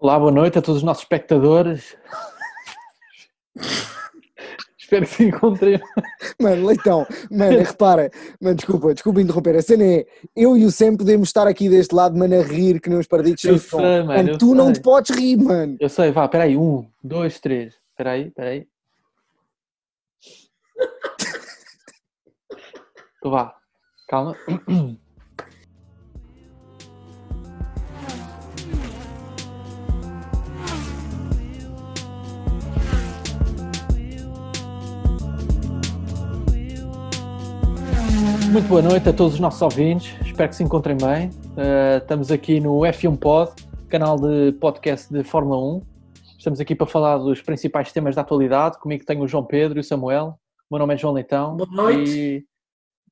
Olá, boa noite a todos os nossos espectadores. Espero que se encontrem. Mano, Leitão, mano, repara, mano, desculpa, desculpa interromper. A cena é, eu e o Sam podemos estar aqui deste lado, mano, a rir que nem uns perdidos Eu sei, mano, eu tu não sei. te podes rir, mano. Eu sei, vá, peraí, um, dois, três. Peraí, peraí. Então vá, calma. Muito boa noite a todos os nossos ouvintes, espero que se encontrem bem. Uh, estamos aqui no F1 Pod, canal de podcast de Fórmula 1. Estamos aqui para falar dos principais temas da atualidade. Comigo tenho o João Pedro e o Samuel. O meu nome é João Leitão. Boa noite. E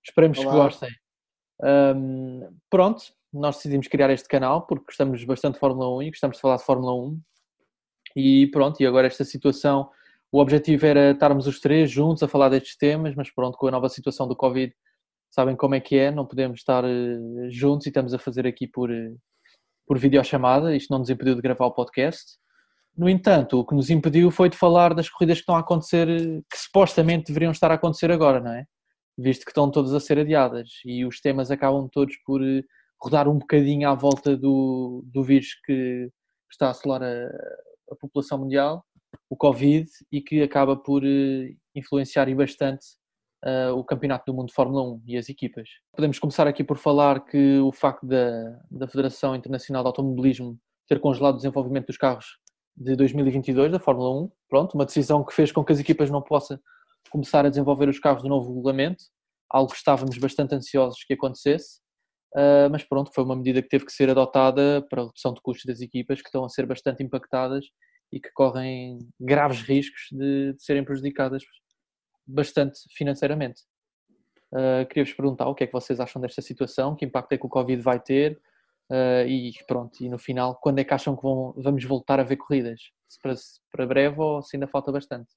esperemos que Olá. gostem. Um, pronto, nós decidimos criar este canal porque gostamos bastante de Fórmula 1 e gostamos de falar de Fórmula 1. E pronto, e agora esta situação, o objetivo era estarmos os três juntos a falar destes temas, mas pronto, com a nova situação do Covid, sabem como é que é, não podemos estar eh, juntos e estamos a fazer aqui por, eh, por videochamada, isto não nos impediu de gravar o podcast. No entanto, o que nos impediu foi de falar das corridas que estão a acontecer, eh, que supostamente deveriam estar a acontecer agora, não é? Visto que estão todas a ser adiadas e os temas acabam todos por rodar um bocadinho à volta do, do vírus que está a assolar a, a população mundial, o Covid, e que acaba por influenciar e bastante uh, o Campeonato do Mundo de Fórmula 1 e as equipas. Podemos começar aqui por falar que o facto da, da Federação Internacional de Automobilismo ter congelado o desenvolvimento dos carros de 2022 da Fórmula 1, pronto, uma decisão que fez com que as equipas não possam começar a desenvolver os carros do novo regulamento, algo que estávamos bastante ansiosos que acontecesse, uh, mas pronto, foi uma medida que teve que ser adotada para a redução de custos das equipas que estão a ser bastante impactadas e que correm graves riscos de, de serem prejudicadas bastante financeiramente. Uh, Queria-vos perguntar o que é que vocês acham desta situação, que impacto é que o Covid vai ter uh, e pronto, e no final, quando é que acham que vão, vamos voltar a ver corridas? Se para, para breve ou se ainda falta bastante?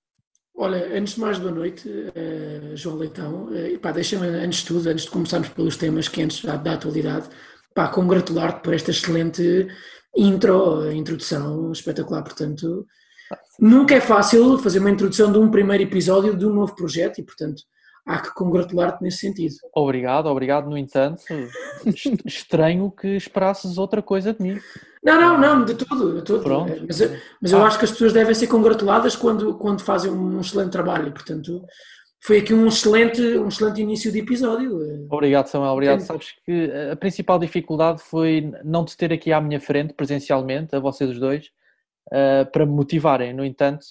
Olha, antes de mais, boa noite, eh, João Leitão. Uh, pá, deixa-me, antes de tudo, antes de começarmos pelos temas quentes da, da atualidade, pá, congratular-te por esta excelente intro, a introdução espetacular. Portanto, nunca é fácil fazer uma introdução de um primeiro episódio de um novo projeto e, portanto, há que congratular-te nesse sentido. Obrigado, obrigado. No entanto, est- estranho que esperasses outra coisa de mim. Não, não, não, de tudo, de tudo. Pronto. Mas, mas eu Ah. acho que as pessoas devem ser congratuladas quando, quando fazem um excelente trabalho. Portanto, foi aqui um excelente, um excelente início de episódio. Obrigado, Samuel. Obrigado. Entendo. Sabes que a principal dificuldade foi não te ter aqui à minha frente, presencialmente, a vocês os dois, uh, para me motivarem. No entanto,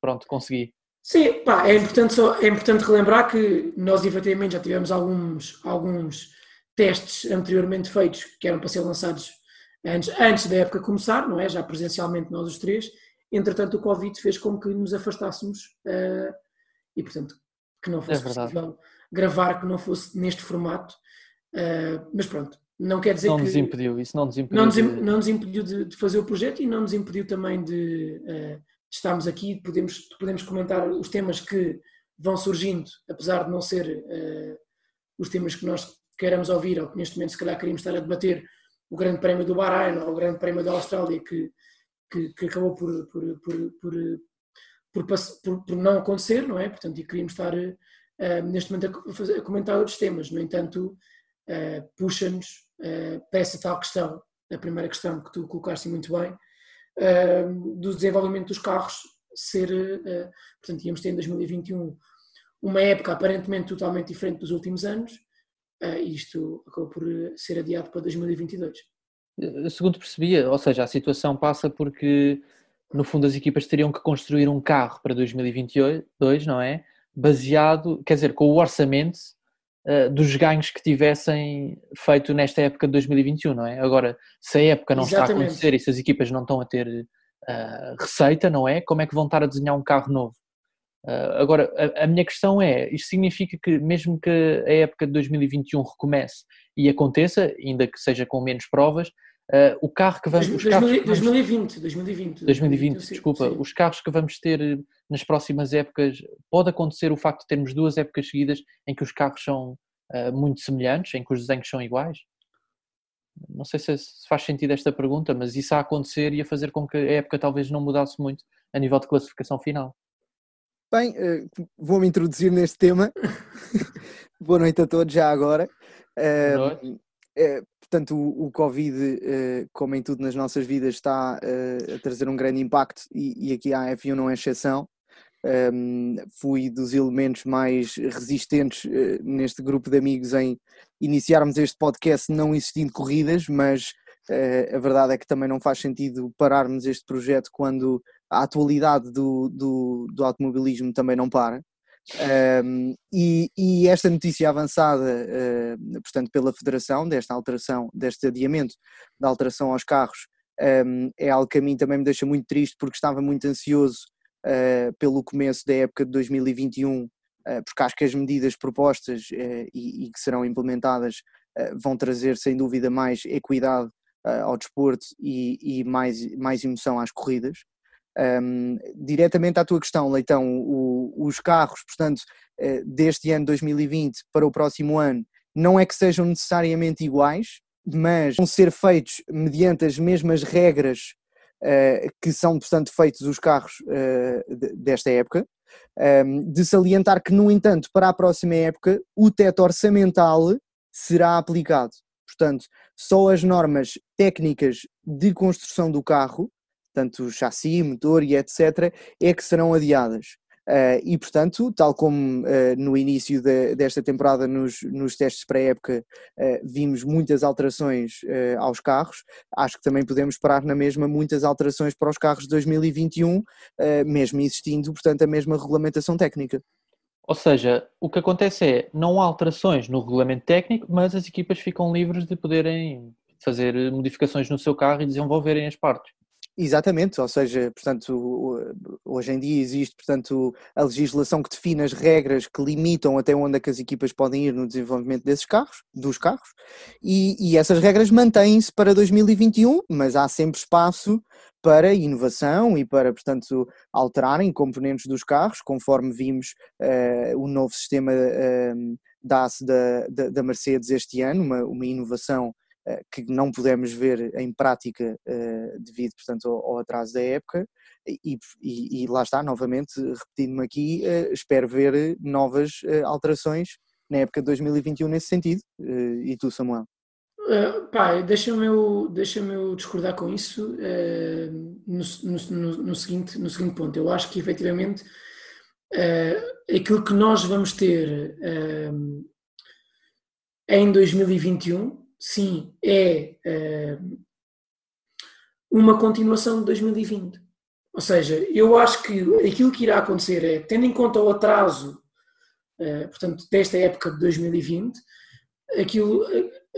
pronto, consegui. Sim, pá, é importante, só, é importante relembrar que nós efetivamente já tivemos alguns, alguns testes anteriormente feitos que eram para ser lançados antes, antes da época começar, não é? Já presencialmente nós os três. Entretanto, o Covid fez com que nos afastássemos eh, e, portanto, que não fosse É possível gravar, que não fosse neste formato. Eh, mas pronto, não quer dizer Não que nos impediu, isso não nos impediu. não nos, de- não nos impediu de, de fazer o projeto e não nos impediu também de, eh, de estarmos aqui, podemos, podemos comentar os temas que vão surgindo, apesar de não ser eh, os temas que nós queiramos ouvir ou que neste momento se calhar queríamos estar a debater, o Grande Prémio do Bahrein ou o Grande Prémio da Austrália que, que, que acabou por, por, por, por, por, por- não acontecer, não é? Portanto, e queríamos estar eh, neste momento a a comentar outros temas, no entanto, eh, puxa-nos para essa tal questão, a primeira questão que tu colocaste muito bem, eh, do desenvolvimento dos carros ser, eh, portanto, íamos ter em 2021 uma época aparentemente totalmente diferente dos últimos anos, eh, e isto acabou por eh, ser adiado para 2022. Eh, Segundo percebia, ou seja, a situação passa porque, no fundo, as equipas teriam que construir um carro para 2022, não é? Baseado, quer dizer, com o orçamento eh, dos ganhos que tivessem feito nesta época de 2021, não é? Agora, se a época não está a Exatamente. acontecer e se as equipas não estão a ter eh, receita, não é? Como é que vão estar a desenhar um carro novo? Eh, agora, a, a minha questão é: isto significa que, mesmo que a época de 2021 recomece e aconteça, ainda que seja com menos provas, eh, o carro que vamos. Os carros que vamos- 2020, 2020. 2020, sim, desculpa, sim. os carros que vamos ter eh, nas próximas épocas, pode acontecer o facto de termos duas épocas seguidas em que os carros são eh, muito semelhantes, em que os desenhos são iguais? não sei se faz sentido esta pergunta, mas isso a acontecer ia fazer com que a época talvez não mudasse muito a nível de classificação final. Bem, eh, vou-me introduzir neste tema. Boa noite a todos já agora. Boa noite. Portanto, o, o Covid, como em tudo nas nossas vidas, está a trazer um grande impacto e, e aqui a F1 não é exceção. Um, fui dos elementos mais resistentes uh, neste grupo de amigos em iniciarmos este podcast não existindo corridas, mas uh, a verdade é que também não faz sentido pararmos este projeto quando a atualidade do, do, do automobilismo também não para. Um, e, e, esta notícia avançada, uh, portanto, pela Federação, desta alteração, deste adiamento da alteração aos carros, um, é algo que a mim também me deixa muito triste porque estava muito ansioso uh, pelo começo da época de 2021, uh, eh, porque acho que as medidas propostas e, e, que serão implementadas vão trazer sem dúvida mais equidade ao desporto e, e, mais, mais emoção às corridas. Um, diretamente à tua questão, Leitão, o, os carros, portanto, deste ano 2020 para o próximo ano, não é que sejam necessariamente iguais, mas vão ser feitos mediante as mesmas regras uh, que são, portanto, feitos os carros uh, desta época. Um, de salientar que, no entanto, para a próxima época, o teto orçamental será aplicado. Portanto, só as normas técnicas de construção do carro, tanto chassi, motor e etc., é que serão adiadas. Uh, e, portanto, tal como uh, no início de, desta temporada, nos, nos testes pré-época, uh, vimos muitas alterações aos carros, acho que também podemos parar na mesma muitas alterações para os carros de 2021, mesmo existindo, portanto, a mesma regulamentação técnica. Ou seja, o que acontece é, não há alterações no regulamento técnico, mas as equipas ficam livres de poderem fazer modificações no seu carro e desenvolverem as partes. Exatamente, ou seja, portanto, hoje em dia existe, portanto, a legislação que define as regras que limitam até onde é que as equipas podem ir no desenvolvimento desses carros, dos carros, e, e essas regras mantêm-se para 2021, mas há sempre espaço para inovação e para, portanto, alterarem componentes dos carros, conforme vimos uh, o novo sistema uh, DAS da, da, da Mercedes este ano, uma, uma inovação eh, que não pudemos ver em prática eh, devido, portanto, ao, atraso da época e, e, e lá está, novamente, repetindo-me aqui, eh, espero ver novas alterações na época de 2021 nesse sentido. E tu, Samuel? Uh, deixa-me eu, deixa eu discordar com isso uh, no, no, no, seguinte, no seguinte ponto. Eu acho que efetivamente uh, aquilo que nós vamos ter em 2021 sim, é uh, uma continuação de 2020. Ou seja, eu acho que aquilo que irá acontecer é, tendo em conta o atraso, uh, portanto, desta época de 2020, aquilo,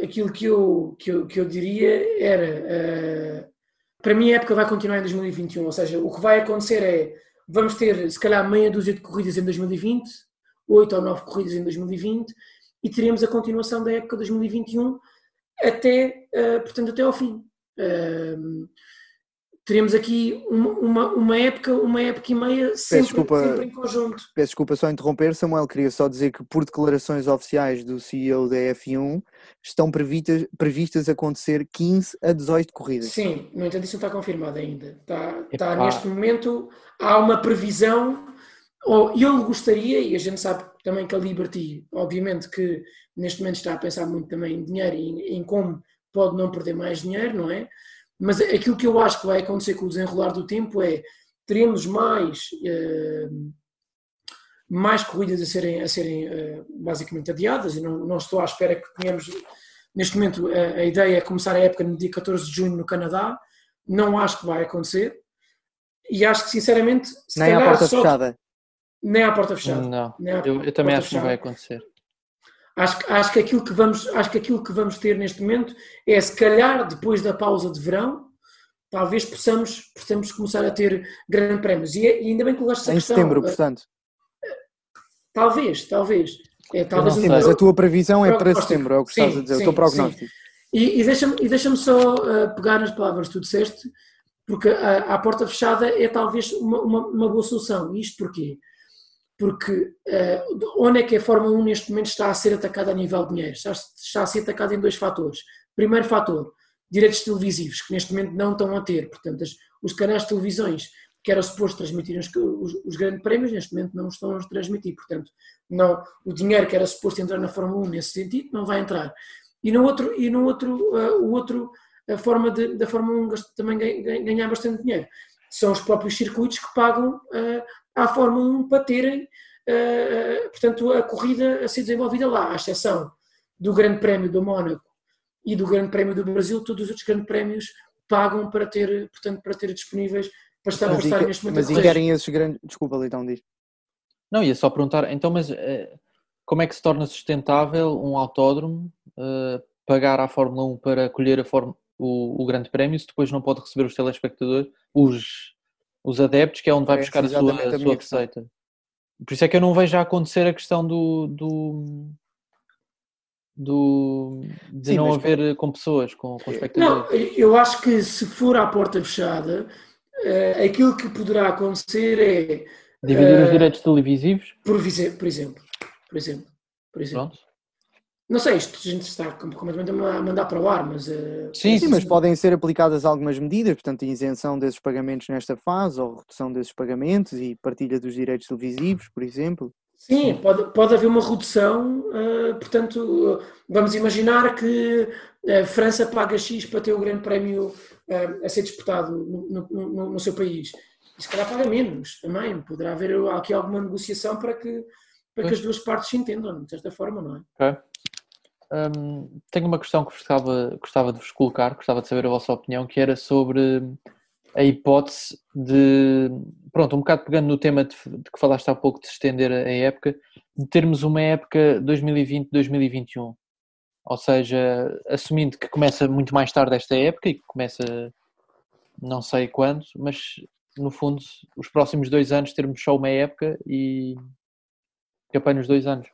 aquilo que, eu, que, eu, que eu diria era, uh, para mim a época vai continuar em 2021, ou seja, o que vai acontecer é, vamos ter se calhar meia dúzia de corridas em 2020, oito ou nove corridas em 2020, e teremos a continuação da época de 2021, até, uh, portanto, até ao fim. Uh, teremos aqui uma, uma, uma, época, uma época e meia sempre, desculpa, sempre em conjunto. Peço desculpa só interromper, Samuel, queria só dizer que por declarações oficiais do CEO da F1 estão previstas, previstas acontecer 15 a 18 corridas. Sim, no entanto isso não está confirmado ainda. Está, está neste momento, há uma previsão ou ele gostaria, e a gente sabe também que a Liberty, obviamente que neste momento está a pensar muito também em dinheiro e em como pode não perder mais dinheiro, não é? Mas aquilo que eu acho que vai acontecer com o desenrolar do tempo é teremos mais, uh, mais corridas a serem, a serem uh, basicamente adiadas, e não, não estou à espera que tenhamos, neste momento a, a ideia é começar a época no dia 14 de junho no Canadá, não acho que vai acontecer, e acho que sinceramente se Nem calhar, porta só, fechada nem à porta fechada. Não, eu, eu, também acho fechada. que não vai acontecer. Acho, acho, que aquilo que vamos, acho que aquilo que vamos ter neste momento é, se calhar, depois da pausa de verão, talvez possamos, possamos começar a ter grandes prémios. E, e ainda bem que colocaste essa em questão. Em setembro, portanto. Talvez, talvez. É, talvez sim, mas a tua previsão é para setembro, é o que sim, estás a dizer, sim, o teu prognóstico. Sim. E, e deixa-me deixa só uh, pegar nas palavras que tu disseste, porque a, a porta fechada é talvez uma, uma, uma boa solução. Isto porquê? Porque uh, onde é que a Fórmula 1 neste momento está a ser atacada a nível de dinheiro? Está, está a ser atacada em dois fatores. Primeiro fator, direitos televisivos, que neste momento não estão a ter. Portanto, as, os canais de televisões que eram suposto transmitir os, os, os, grandes prémios, neste momento não estão a transmitir. Portanto, não, o dinheiro que era suposto entrar na Fórmula 1 nesse sentido não vai entrar. E no outro, e no outro, uh, o outro a forma de, da Fórmula 1 também ganhar bastante dinheiro são os próprios circuitos que pagam uh, à Fórmula 1 para terem, uh, portanto, a corrida a ser desenvolvida lá, à exceção do Grande Prémio do Mónaco e do Grande Prémio do Brasil, todos os outros grandes prémios pagam para ter, portanto, para ter disponíveis para estar, mas para estar neste momento. Mas querem esses grandes. Desculpa, Leitão, diz. Não, ia só perguntar, então, mas uh, como é que se torna sustentável um autódromo uh, pagar à Fórmula 1 para colher a Fórmula, o, o Grande Prémio se depois não pode receber os telespectadores, os, os adeptos, que é onde vai buscar a sua, a sua receita? Por isso é que eu não vejo a acontecer a questão do, do do, de Sim, não haver com pessoas, com, com espectadores. Não, eu acho que se for à porta fechada, uh, aquilo que poderá acontecer é. Dividir uh, os direitos televisivos? Por, por exemplo. Por exemplo. Por exemplo. Pronto. Não sei, isto a gente está completamente a mandar para o ar, mas. Uh, sim, sim, mas podem ser aplicadas algumas medidas, portanto, isenção desses pagamentos nesta fase, ou redução desses pagamentos e partilha dos direitos televisivos, por exemplo. Sim, pode, pode haver uma redução, uh, portanto, vamos imaginar que a França paga X para ter o Grande Prémio a ser disputado no, no, no, seu país. E se calhar paga menos também, poderá haver aqui alguma negociação para que, para que as duas partes se entendam, de certa forma, não é? Ok. Um, tenho uma questão que gostava, gostava de vos colocar, gostava de saber a vossa opinião, que era sobre a hipótese de, pronto, um bocado pegando no tema de, de que falaste há pouco de estender a, época, de termos uma época 2020-2021. Ou seja, assumindo que começa muito mais tarde esta época e que começa não sei quando, mas no fundo os próximos dois anos termos só uma época e que apanha os dois anos.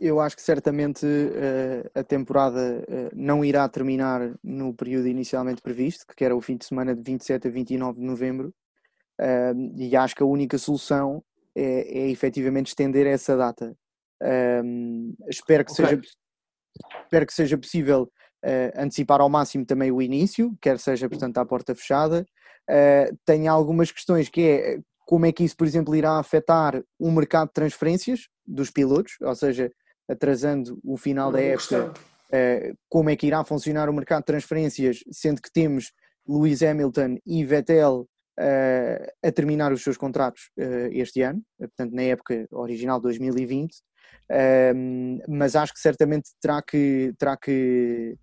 Eu acho que certamente uh, a temporada uh, não irá terminar no período inicialmente previsto, que era o fim de semana de 27 a 29 de novembro, uh, e acho que a única solução é, é efetivamente estender essa data. espero, que okay. seja, espero que seja possível antecipar ao máximo também o início, quer seja, portanto, à porta fechada. Tenho algumas questões que é como é que isso, por exemplo, irá afetar o mercado de transferências dos pilotos, ou seja, atrasando o final da época, uh, como é que irá funcionar o mercado de transferências, sendo que temos Lewis Hamilton e Vettel uh, a terminar os seus contratos uh, este ano, portanto na época original 2020, mas acho que certamente terá que, terá que,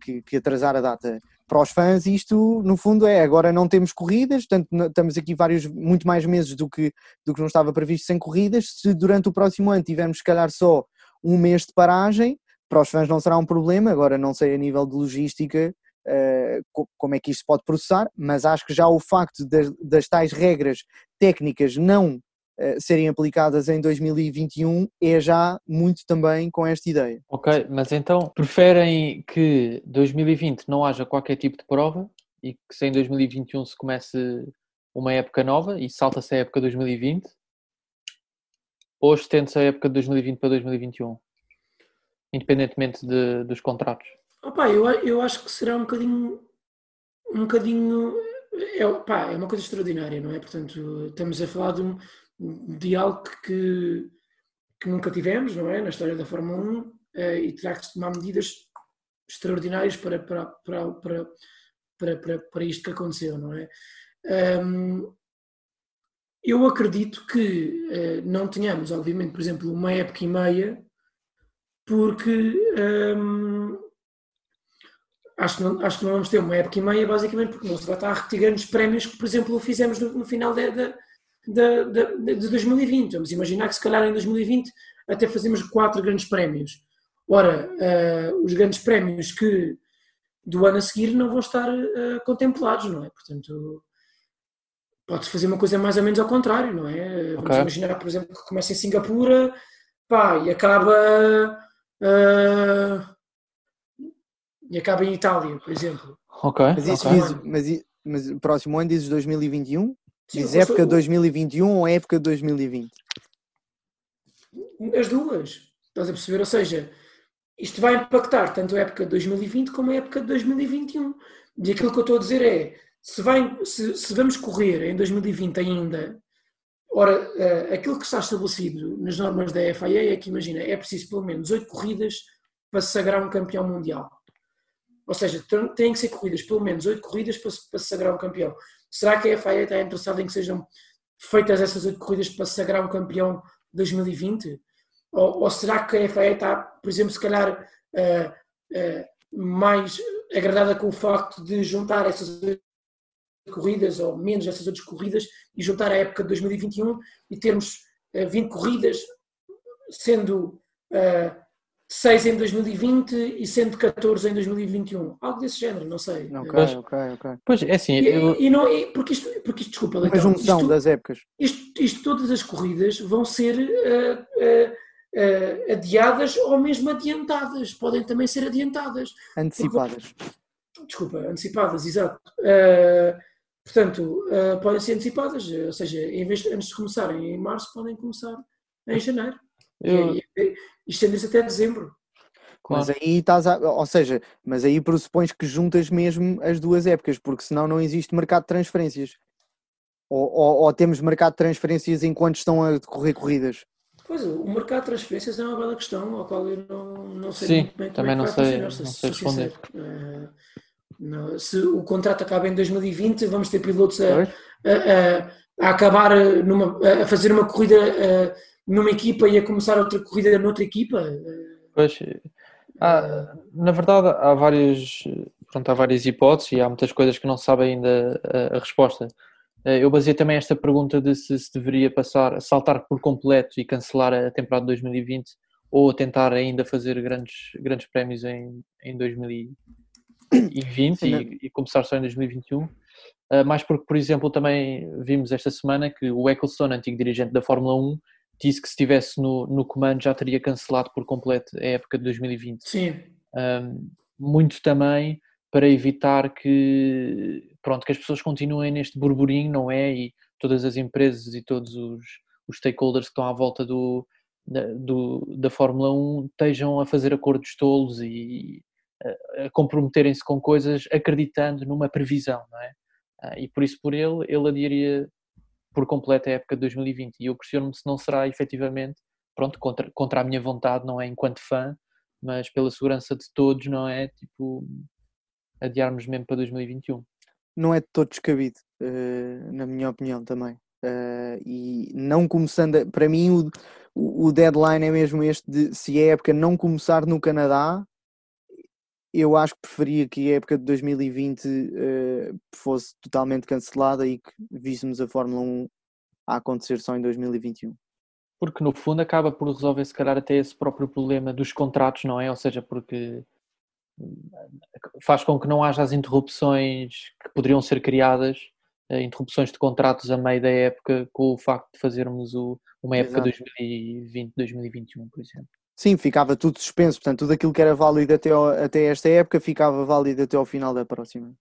que, que atrasar a data. Para os fãs isto no fundo é agora não temos corridas, portanto estamos aqui vários, muito mais meses do que, do que não estava previsto sem corridas, se durante o próximo ano tivermos se calhar só um mês de paragem, para os fãs não será um problema, agora não sei a nível de logística uh, como é que isto pode processar, mas acho que já o facto das, das tais regras técnicas não uh, serem aplicadas em 2021 é já muito também com esta ideia. Ok, mas então preferem que 2020 não haja qualquer tipo de prova e que se em 2021 se comece uma época nova e salta-se a época 2020 ou estende-se a época de 2020 para 2021? Independentemente de, dos contratos. Opa, eu, eu acho que será um bocadinho. Um bocadinho. É, opa, é uma coisa extraordinária, não é? Portanto, estamos a falar de, um, de algo que, que nunca tivemos, não é? Na história da Fórmula 1 eh, e terá que tomar medidas extraordinárias para, para, para, para, para, para, para isto que aconteceu, não é? Um, eu acredito que uh, não tenhamos, obviamente, por exemplo, uma época e meia, porque um, acho, que não, acho que não vamos ter uma época e meia, basicamente, porque não se vai estar a repetir grandes prémios que, por exemplo, fizemos no, no final de, de, de, de, 2020. Vamos imaginar que, se calhar, em 2020 até fazemos quatro grandes prémios. Ora, uh, os grandes prémios que do ano a seguir não vão estar uh, contemplados, não é? Portanto pode-se fazer uma coisa mais ou menos ao contrário, não é? Vamos imaginar, por exemplo, que começa em Singapura pá, e acaba uh, e acaba em Itália, por exemplo. Ok. Mas, isso okay. Diz, mas, mas o próximo ano dizes 2021? Sim, Diz época estou... 2021 ou época 2020? As duas. Estás a perceber? Ou seja, isto vai impactar tanto a época de 2020 como a época de 2021. E aquilo que eu estou a dizer é, se, vai, se, se vamos correr em 2020 ainda, ora, uh, aquilo que está estabelecido nas normas da FIA é que, imagina, é preciso pelo menos 8 corridas para se sagrar um campeão mundial. Ou seja, têm que ser corridas, pelo menos 8 corridas para, para se sagrar um campeão. Será que a FIA está interessada em que sejam feitas essas 8 corridas para se sagrar um campeão 2020? Ou, ou, será que a FIA está, por exemplo, se calhar uh, uh, mais agradada com o facto de juntar essas corridas ou menos essas outras corridas e juntar a época de 2021 e termos uh, 20 corridas, sendo uh, 6 em 2020 e sendo 14 em 2021. Algo desse género, não sei. Ok, Mas, ok, ok. Pois é assim. E, eu... e não, e, porque, isto, porque isto, desculpa, Uma junção isto, das épocas. Isto, isto, todas as corridas vão ser uh, uh, uh, adiadas ou mesmo adiantadas. Podem também ser adiantadas. Antecipadas. Porque, desculpa, antecipadas, exato. Uh, portanto, uh, podem ser antecipadas, ou seja, em vez de, antes de começarem em março, podem começar em janeiro. Eu... E, e, estender-se até dezembro. Claro. Mas aí estás a, ou seja, mas aí pressupões que juntas mesmo as duas épocas, porque senão não existe mercado de transferências. Ou, ou, ou temos mercado de transferências enquanto estão a decorrer corridas? Pois, o mercado de transferências é uma bela questão, ao qual eu não, não sei Sim, muito bem também como é que vai sei, funcionar, não se, sei se responder. Uh, não, se o contrato acaba em 2020, vamos ter pilotos a, a, a, a acabar numa, a fazer uma corrida uh, numa equipa e a começar outra corrida noutra equipa. Pois, há, na verdade há várias, pronto, há várias hipóteses e há muitas coisas que não sabem ainda a, resposta. Eh, eu baseei também esta pergunta de se, se deveria passar, saltar por completo e cancelar a temporada de 2020 ou tentar ainda fazer grandes, grandes prémios em, em 2020 e, e, começar só em 2021. Uh, eh, mais porque, por exemplo, também vimos esta semana que o Ecclestone, antigo dirigente da Fórmula 1, disse que se estivesse no, no comando já teria cancelado por completo a época de 2020. Sim. Um, muito também para evitar que, pronto, que as pessoas continuem neste burburinho, não é? E todas as empresas e todos os, os stakeholders que estão à volta do, da, do, da Fórmula 1 estejam a fazer acordos tolos e comprometerem-se com coisas acreditando numa previsão, não é? Ah, e por isso, por ele, ele adiaria por completo a época de 2020 e eu questiono-me se não será efetivamente, pronto, contra, contra a minha vontade, não é enquanto fã, mas pela segurança de todos, não é? Tipo, adiarmos mesmo para 2021. Não é de todo descabido, uh, na minha opinião também. Uh, e não começando, para mim o, o deadline é mesmo este de se a época não começar no Canadá, eu acho que preferia que a época de 2020 uh, fosse totalmente cancelada e que víssemos a Fórmula 1 a acontecer só em 2021. Porque no fundo acaba por resolver se calhar até esse próprio problema dos contratos, não é? Ou seja, porque faz com que não haja as interrupções que poderiam ser criadas, eh, interrupções de contratos a meio da época, com o facto de fazermos o, uma época 2020-2021, por exemplo. Sim, ficava tudo suspenso, portanto, tudo aquilo que era válido até, ao, até esta época ficava válido até ao final da próxima.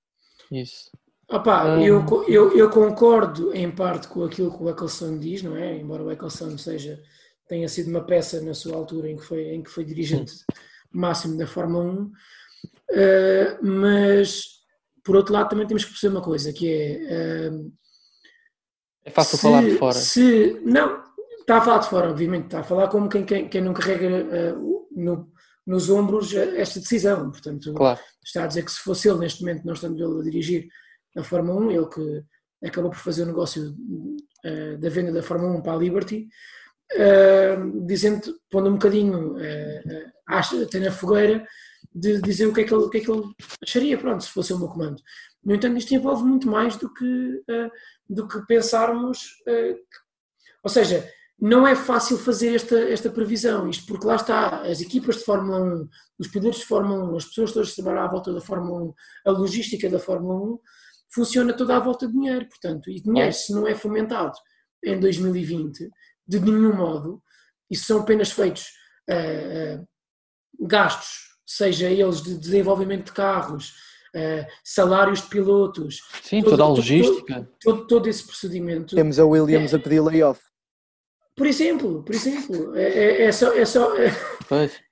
Isso. Opa, um... eu, eu, eu, concordo em parte com aquilo que o Eccleston diz, não é? Embora o Eccleston seja, tenha sido uma peça na sua altura em que foi, em que foi dirigente Sim. máximo da Fórmula 1, Uh, mas, por outro lado, também temos que perceber uma coisa, que é... Uh, é fácil se, falar de fora. Se, não, está a falar de fora, obviamente, está a falar como quem, quem, quem não carrega uh, no, nos ombros esta decisão. Portanto, claro. está a dizer que se fosse ele, neste momento, não estando ele a dirigir a Fórmula 1, ele que acabou por fazer o negócio uh, da venda da Fórmula 1 para a Liberty, uh, dizendo, pondo um bocadinho uh, tem na fogueira, de dizer o que, é que ele, o que é que ele acharia, pronto, se fosse o meu comando. No entanto, isto envolve muito mais do que, do que pensarmos. Uh, ou seja, não é fácil fazer esta, esta previsão, isto porque lá está, as equipas de Fórmula 1, os pilotos de Fórmula 1, as pessoas todas que trabalham à volta da Fórmula 1, a logística da Fórmula 1, funciona toda à volta de dinheiro, portanto, e dinheiro, se não é fomentado em 2020, de nenhum modo, e são apenas feitos uh, gastos seja eles de desenvolvimento de carros, uh, salários de pilotos. Sim, todo, toda a logística. Todo, todo, todo, esse procedimento. Temos a Williams é, a pedir layoff. Por exemplo, por exemplo, é, é, é só. É só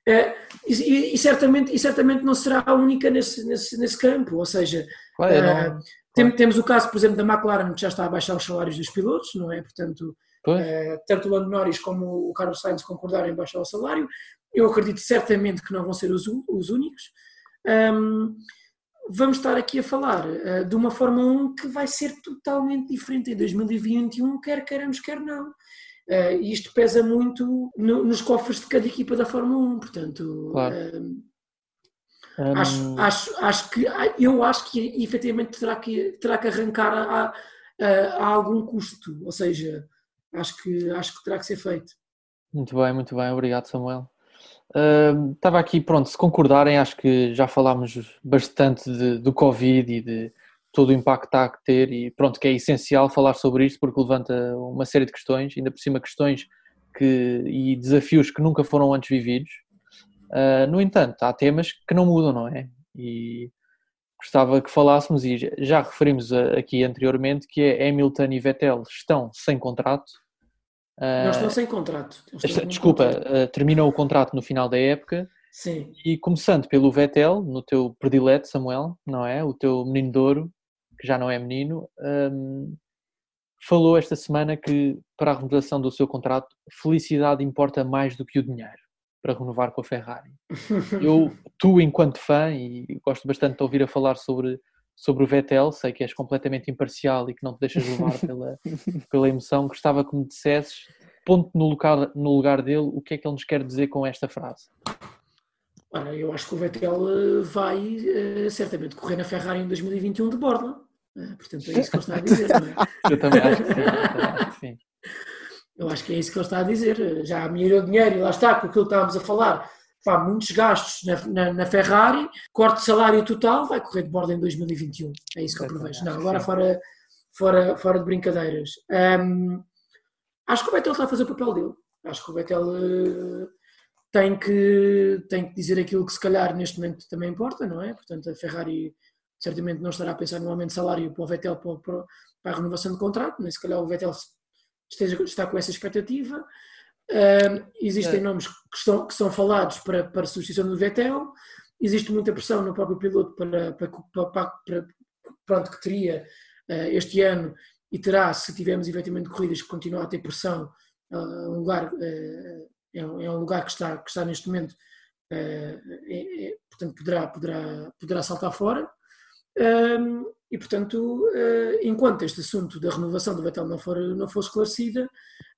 é, e, e, certamente, e certamente não será a única nesse, nesse, nesse campo, ou seja, claro, uh, tem, temos o caso, por exemplo, da McLaren que já está a baixar os salários dos pilotos, não é? Portanto, uh, tanto o Lando Norris como o Carlos Sainz concordarem em baixar o salário. Eu acredito certamente que não vão ser os, os únicos. Um, vamos estar aqui a falar uh, de uma Fórmula 1 que vai ser totalmente diferente em 2021, quer queiramos, quer não. Uh, isto pesa muito no, nos cofres de cada equipa da Fórmula 1, portanto. Claro. Um... acho, acho, acho que eu acho que efetivamente terá que, terá que arrancar a, a, a, algum custo, ou seja, acho que, acho que terá que ser feito. Muito bem, muito bem, obrigado Samuel. Uh, estava aqui, pronto, se concordarem, acho que já falámos bastante de, do Covid e de todo o impacto que está a ter e pronto, que é essencial falar sobre isto porque levanta uma série de questões, ainda por cima questões que, e desafios que nunca foram antes vividos. Uh, no entanto, há temas que não mudam, não é? E gostava que falássemos, e já referimos aqui anteriormente, que é Hamilton e Vettel estão sem contrato. Uh, não estão sem contrato. Estão desculpa, contrato. Uh, terminam o contrato no final da época Sim. E começando pelo Vettel, no teu predileto, Samuel, não é? O teu menino de ouro, que já não é menino, um, falou esta semana que para a renovação do seu contrato, felicidade importa mais do que o dinheiro para renovar com a Ferrari. Eu, tu, enquanto fã, e gosto bastante de ouvir a falar sobre, sobre o Vettel, sei que és completamente imparcial e que não te deixas levar pela, pela emoção, gostava que me dissesses, ponto no lugar, no lugar dele, o que é que ele nos quer dizer com esta frase. Ora, eu acho que o Vettel eh, vai uh, certamente correr na Ferrari em 2021 de borda. Uh, portanto, é isso que ele está a dizer, não é? Eu também acho que sim. Eu acho que é isso que ele está a dizer. Já melhorou dinheiro e lá está, com aquilo que estávamos a falar. Pá, muitos gastos na, na, na, Ferrari, corte de salário total, vai correr de borda em 2021. É isso que eu prevejo. Não, agora fora, fora, fora de brincadeiras. Um, acho que o Vettel está a fazer o papel dele. Acho que o Vettel uh, tem que, tem que dizer aquilo que se calhar neste momento também importa, não é? Portanto, a Ferrari certamente não estará a pensar no aumento de salário para o Vettel para, para, para a renovação de contrato, nem se calhar o Vettel esteja, está com essa expectativa. Uh, existem é. nomes que, estão, que são falados para, para substituição do Vettel, existe muita pressão no próprio piloto para, para, para, para pronto, que teria uh, este ano e terá, se tivermos efetivamente corridas que continuam a ter pressão, uh, um lugar é, é, um lugar que está, que está neste momento, é, é, portanto, poderá, poderá, poderá saltar fora. E, portanto, uh, enquanto este assunto da renovação do Vettel não for, não for esclarecida,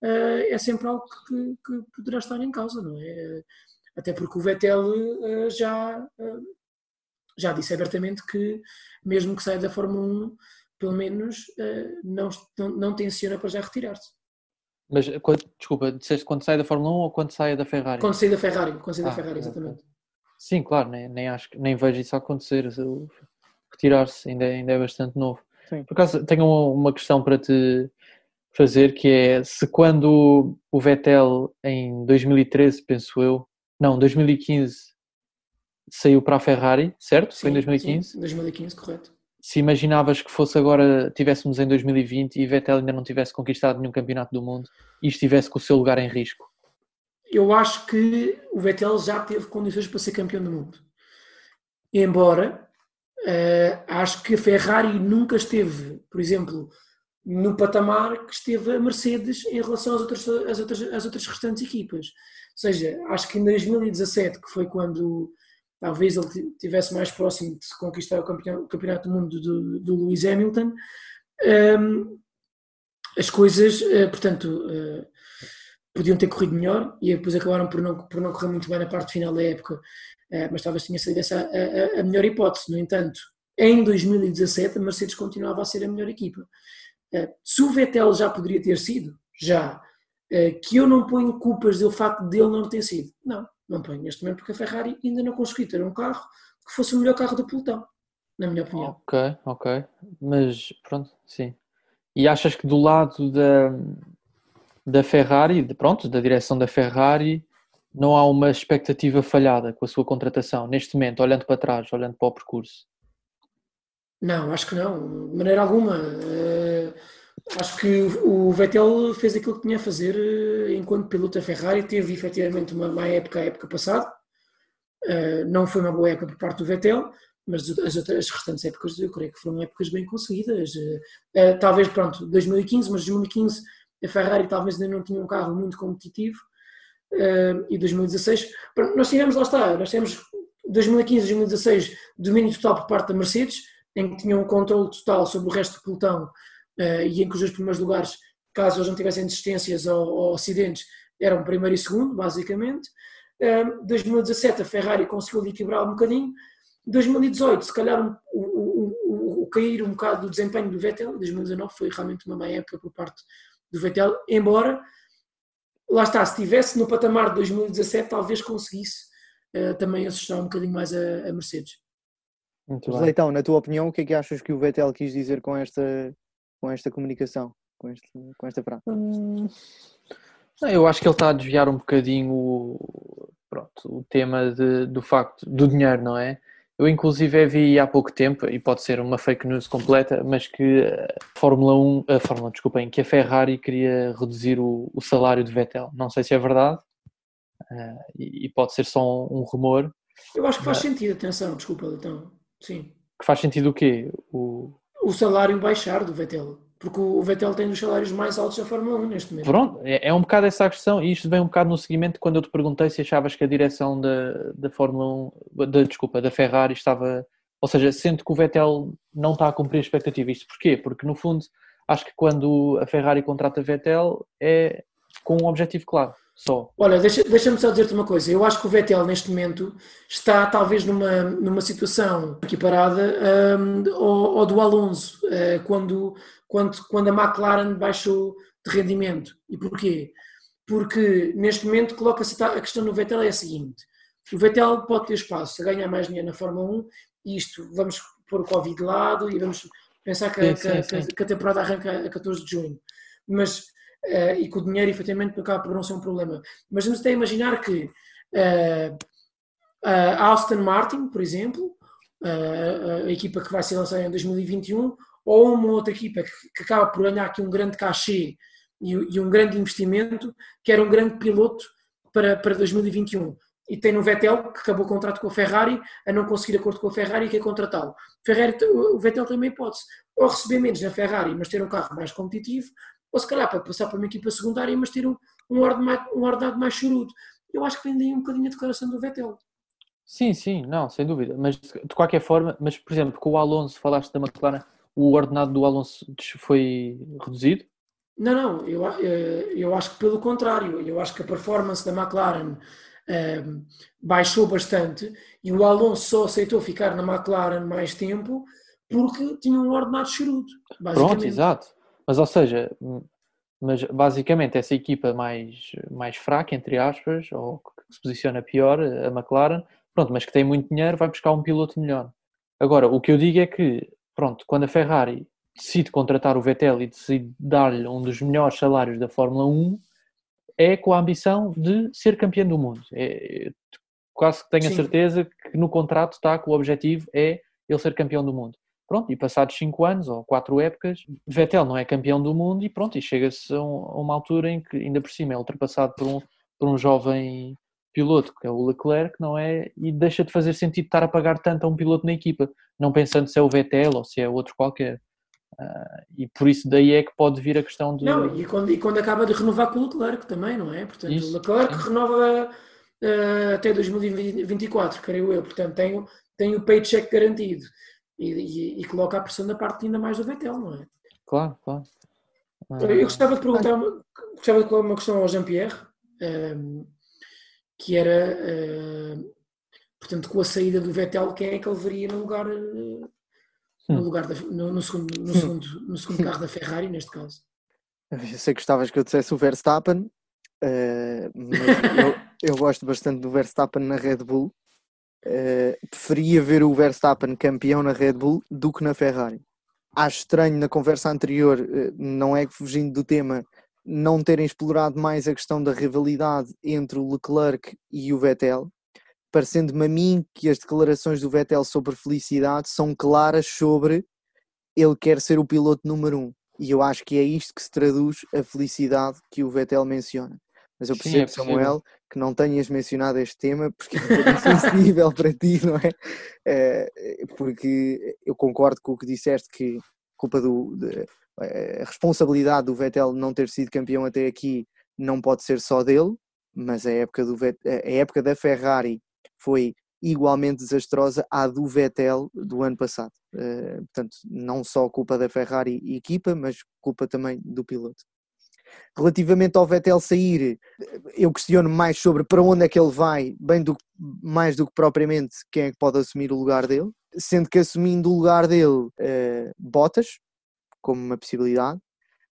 uh, é sempre algo que, que, poderá estar em causa, não é? Até porque o Vettel uh, já, já disse abertamente que, mesmo que saia da Fórmula 1, pelo menos não, não, não tenciona para já retirar-se. Mas, desculpa, disseste quando sai da Fórmula 1 ou quando sai da Ferrari? Quando sai da Ferrari, quando sai ah, da Ferrari, exatamente. Sim, claro, nem, nem, acho, nem vejo isso acontecer. Retirar-se ainda, ainda é bastante novo. Sim. Por acaso, tenho uma, uma questão para te fazer que é se quando o Vettel em 2013, penso eu, não, 2015 saiu para a Ferrari, certo? Sim, Foi em 2015? Sim, 2015, correto se imaginavas que fosse agora, tivéssemos em 2020 e Vettel ainda não tivesse conquistado nenhum campeonato do mundo e estivesse com o seu lugar em risco? Eu acho que o Vettel já teve condições para ser campeão do mundo. Embora uh, acho que a Ferrari nunca esteve, por exemplo, no patamar que esteve a Mercedes em relação às outras, às outras, às outras restantes equipas. Ou seja, acho que em 2017, que foi quando talvez ele tivesse mais próximo de conquistar o campeonato, o campeonato do mundo do, do Lewis Hamilton. Um, as coisas, uh, portanto, uh, podiam ter corrido melhor e depois acabaram por não, por não correr muito bem na parte final da época, uh, mas talvez tenha sido essa a, a, a, melhor hipótese. No entanto, em 2017 a Mercedes continuava a ser a melhor equipa. se o Vettel já poderia ter sido, já, que eu não ponho culpas do facto dele não ter sido, não não ponho neste momento porque a Ferrari ainda não conseguiu ter um carro que fosse o melhor carro do pelotão, na minha opinião. Ok, ok. Mas pronto, sim. E achas que do lado da, da Ferrari, de, pronto, da direção da Ferrari, não há uma expectativa falhada com a sua contratação, neste momento, olhando para trás, olhando para o percurso? Não, acho que não, de maneira alguma. Uh, Acho que o Vettel fez aquilo que tinha a fazer eh, enquanto piloto da Ferrari. Teve efetivamente uma má época a época passada. Uh, não foi uma boa época por parte do Vettel, mas as, outras, as restantes épocas eu creio que foram épocas bem conseguidas. Uh, talvez, pronto, 2015, mas 2015 a Ferrari talvez ainda não tinha um carro muito competitivo. Uh, e 2016, nós tivemos, lá está, nós tivemos 2015 e 2016 domínio total por parte da Mercedes, em que tinham um controle total sobre o resto do pelotão uh, e em que os dois primeiros lugares, caso eles não tivessem desistências ou, ou acidentes, eram primeiro e segundo, basicamente. Uh, 2017 a Ferrari conseguiu equilibrar um bocadinho. 2018, se calhar o, o, o, o, cair um bocado do desempenho do Vettel, 2019 foi realmente uma má época por parte do Vettel, embora lá está, se estivesse no patamar de 2017, talvez conseguisse uh, também assustar um bocadinho mais a, a Mercedes. Muito. Leitão, na tua opinião, o que é que achas que o Vettel quis dizer com esta, com esta comunicação, com, este, com esta frase? Hum, eu acho que ele está a desviar um bocadinho o, pronto, o tema de, do facto do dinheiro, não é? Eu inclusive vi há pouco tempo, e pode ser uma fake news completa, mas que a Fórmula 1, a Fórmula, desculpem, que a Ferrari queria reduzir o, o salário de Vettel. Não sei se é verdade, uh, e, e, pode ser só um, um rumor. Eu acho que faz sentido, atenção, desculpa, então, sim. Que faz sentido o quê? O, o salário baixar do Vettel. Porque o Vettel tem os salários mais altos da Fórmula 1 neste momento. Pronto, é, é um bocado essa a questão, e isto vem um bocado no seguimento quando eu te perguntei se achavas que a direção da, da Fórmula 1, da, desculpa, da Ferrari estava. Ou seja, sendo que o Vettel não está a cumprir a expectativa. Isto porquê? Porque no fundo, acho que quando a Ferrari contrata Vettel é com um objetivo claro só. Olha, deixa-me deixa só dizer-te uma coisa. Eu acho que o Vettel, neste momento, está talvez numa, numa situação equiparada um, ao, ao, do Alonso, uh, quando, quando, quando a McLaren baixou de rendimento. E porquê? Porque neste momento coloca-se a questão no Vettel é a seguinte: o Vettel pode ter espaço a ganhar mais dinheiro na Fórmula 1, e isto vamos pôr o Covid de lado e vamos pensar que, sim, sim, sim. que, que a temporada arranca a 14 de junho. Mas uh, e que o dinheiro efetivamente acaba por não ser um problema. Mas vamos até imaginar que uh, a Aston Martin, por exemplo, a equipa que vai ser lançada em 2021, ou uma outra equipa que, que acaba por ganhar aqui um grande cachê e, e, um grande investimento, que era um grande piloto para, para 2021. E tem no Vettel, que acabou o contrato com a Ferrari, a não conseguir acordo com a Ferrari e quer contratá-lo. O Vettel uma hipótese, ou receber menos na Ferrari, mas ter um carro mais competitivo, ou se calhar para passar para uma equipa secundária, mas ter um, um, ordenado, mais, um ordenado mais chorudo. Eu acho que vem daí um bocadinho a declaração do Vettel. Sim, sim, não, sem dúvida. Mas de qualquer forma, mas por exemplo, com o Alonso, falaste da McLaren, o ordenado do Alonso foi reduzido? Não, não, eu, eh, eu acho que pelo contrário, eu acho que a performance da McLaren eh, baixou bastante e o Alonso só aceitou ficar na McLaren mais tempo porque tinha um ordenado chorudo. Pronto, exato. Mas, ou seja, mas basicamente essa equipa mais, mais fraca, entre aspas, ou que se posiciona pior, a McLaren, pronto, mas que tem muito dinheiro, vai buscar um piloto melhor. Agora, o que eu digo é que, pronto, quando a Ferrari decide contratar o Vettel e decide dar-lhe um dos melhores salários da Fórmula 1, é com a ambição de ser campeão do mundo. É, quase que tenho Sim. a certeza que no contrato está que o objetivo é ele ser campeão do mundo. Pronto, e passados 5 anos ou 4 épocas, Vettel não é campeão do mundo e pronto, e chega-se a, uma altura em que ainda por cima é ultrapassado por um, por um jovem piloto, que é o Leclerc, não é? E deixa de fazer sentido estar a pagar tanto a um piloto na equipa, não pensando se é o Vettel ou se é outro qualquer. Uh, e por isso daí é que pode vir a questão de. Não, e quando, e quando acaba de renovar com o Leclerc também, não é? Portanto, isso, o Leclerc sim. renova uh, até 2024, creio eu, portanto tem, tem o paycheck garantido e, e, e, coloca a pressão da parte ainda mais do Vettel, não é? Claro, claro. Eu gostava de perguntar gostava de colocar uma questão ao Jean-Pierre, um, ehm, que era, uh, portanto, com a saída do Vettel, quem é que ele veria no lugar, uh, no, lugar da, no, no, segundo, no, segundo, no segundo carro da Ferrari, neste caso? Eu sei que gostavas que eu dissesse o Verstappen, uh, mas eu, eu gosto bastante do Verstappen na Red Bull. Uh, preferia ver o Verstappen campeão na Red Bull do que na Ferrari. Acho estranho na conversa anterior, uh, não é que fugindo do tema, não terem explorado mais a questão da rivalidade entre o Leclerc e o Vettel, parecendo-me a mim que as declarações do Vettel sobre felicidade são claras sobre ele quer ser o piloto número um. E eu acho que é isto que se traduz a felicidade que o Vettel menciona. Mas eu percebo, Sim, é Samuel, que não tenhas mencionado este tema porque é sensível para ti, não é? é? Porque eu concordo com o que disseste que culpa do, de, a responsabilidade do Vettel não ter sido campeão até aqui não pode ser só dele, mas a época, do a época da Ferrari foi igualmente desastrosa à do Vettel do ano passado. Uh, portanto, não só culpa da Ferrari e equipa, mas culpa também do piloto. Relativamente ao Vettel sair, eu questiono mais sobre para onde é que ele vai, bem do, mais do que propriamente quem é que pode assumir o lugar dele, sendo que assumindo o lugar dele, uh, Bottas, como uma possibilidade,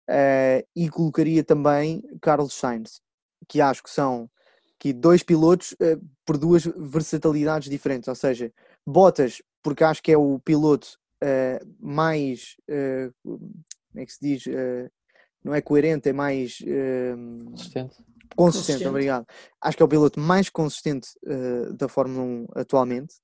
uh, e colocaria também Carlos Sainz, que acho que são aqui dois pilotos uh, por duas versatilidades diferentes, ou seja, Bottas, porque acho que é o piloto uh, mais, como é que se diz, não é coerente, é mais consistente. consistente. Consistente, obrigado. Acho que é o piloto mais consistente da Fórmula 1 atualmente,